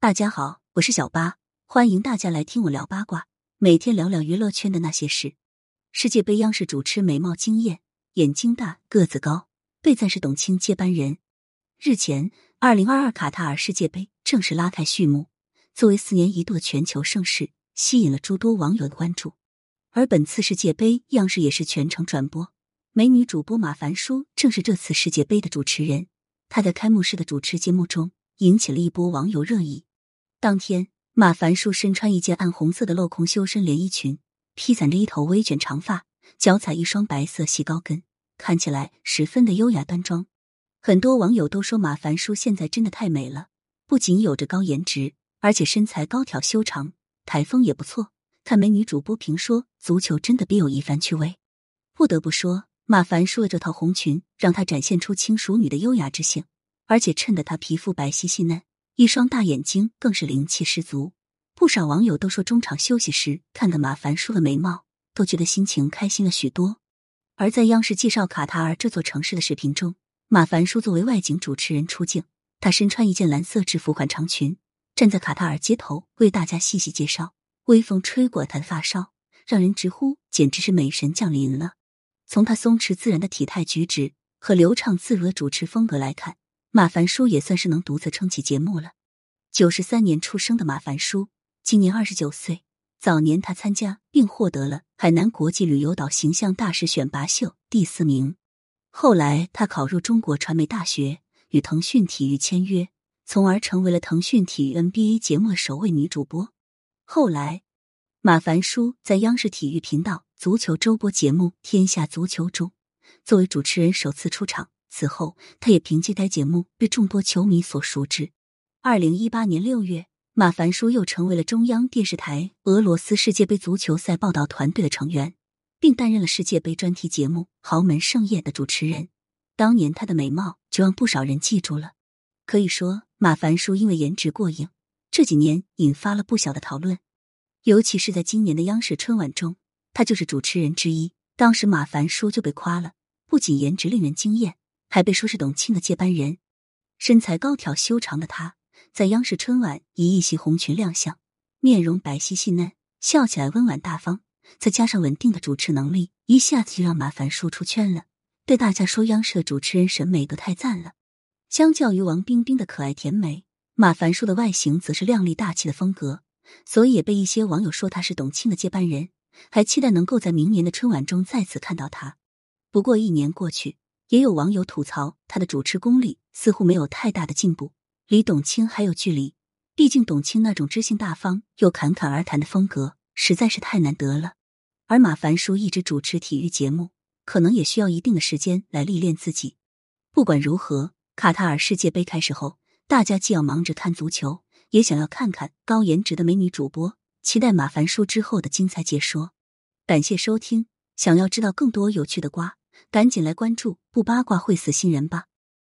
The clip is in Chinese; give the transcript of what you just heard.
大家好，我是小八，欢迎大家来听我聊八卦，每天聊聊娱乐圈的那些事。世界杯央视主持美貌惊艳，眼睛大，个子高，被赞是董卿接班人。日前，二零二二卡塔尔世界杯正式拉开序幕，作为四年一度的全球盛事，吸引了诸多网友的关注。而本次世界杯，央视也是全程转播，美女主播马凡舒正是这次世界杯的主持人。她在开幕式的主持节目中，引起了一波网友热议。当天，马凡舒身穿一件暗红色的镂空修身连衣裙，披散着一头微卷长发，脚踩一双白色细高跟，看起来十分的优雅端庄。很多网友都说马凡舒现在真的太美了，不仅有着高颜值，而且身材高挑修长，台风也不错。看美女主播评说，足球真的别有一番趣味。不得不说，马凡舒的这套红裙让她展现出轻熟女的优雅之性，而且衬得她皮肤白皙细嫩。一双大眼睛更是灵气十足，不少网友都说中场休息时看的马凡舒的美貌，都觉得心情开心了许多。而在央视介绍卡塔尔这座城市的视频中，马凡舒作为外景主持人出镜，他身穿一件蓝色制服款长裙，站在卡塔尔街头为大家细细介绍。微风吹过他的发梢，让人直呼简直是美神降临了。从他松弛自然的体态举止和流畅自如的主持风格来看。马凡舒也算是能独自撑起节目了。九十三年出生的马凡舒，今年二十九岁。早年他参加并获得了海南国际旅游岛形象大使选拔秀第四名。后来他考入中国传媒大学，与腾讯体育签约，从而成为了腾讯体育 NBA 节目首位女主播。后来，马凡舒在央视体育频道足球周播节目《天下足球》中，作为主持人首次出场。此后，他也凭借该节目被众多球迷所熟知。二零一八年六月，马凡舒又成为了中央电视台俄罗斯世界杯足球赛报道团队的成员，并担任了世界杯专题节目《豪门盛宴》的主持人。当年他的美貌就让不少人记住了。可以说，马凡舒因为颜值过硬，这几年引发了不小的讨论。尤其是在今年的央视春晚中，他就是主持人之一。当时马凡舒就被夸了，不仅颜值令人惊艳。还被说是董卿的接班人，身材高挑修长的她，在央视春晚以一袭红裙亮相，面容白皙细嫩，笑起来温婉大方，再加上稳定的主持能力，一下子就让马凡舒出圈了。对大家说，央视的主持人审美都太赞了。相较于王冰冰的可爱甜美，马凡舒的外形则是靓丽大气的风格，所以也被一些网友说她是董卿的接班人，还期待能够在明年的春晚中再次看到她。不过一年过去。也有网友吐槽，他的主持功力似乎没有太大的进步，离董卿还有距离。毕竟董卿那种知性大方又侃侃而谈的风格实在是太难得了。而马凡舒一直主持体育节目，可能也需要一定的时间来历练自己。不管如何，卡塔尔世界杯开始后，大家既要忙着看足球，也想要看看高颜值的美女主播，期待马凡舒之后的精彩解说。感谢收听，想要知道更多有趣的瓜。赶紧来关注，不八卦会死新人吧。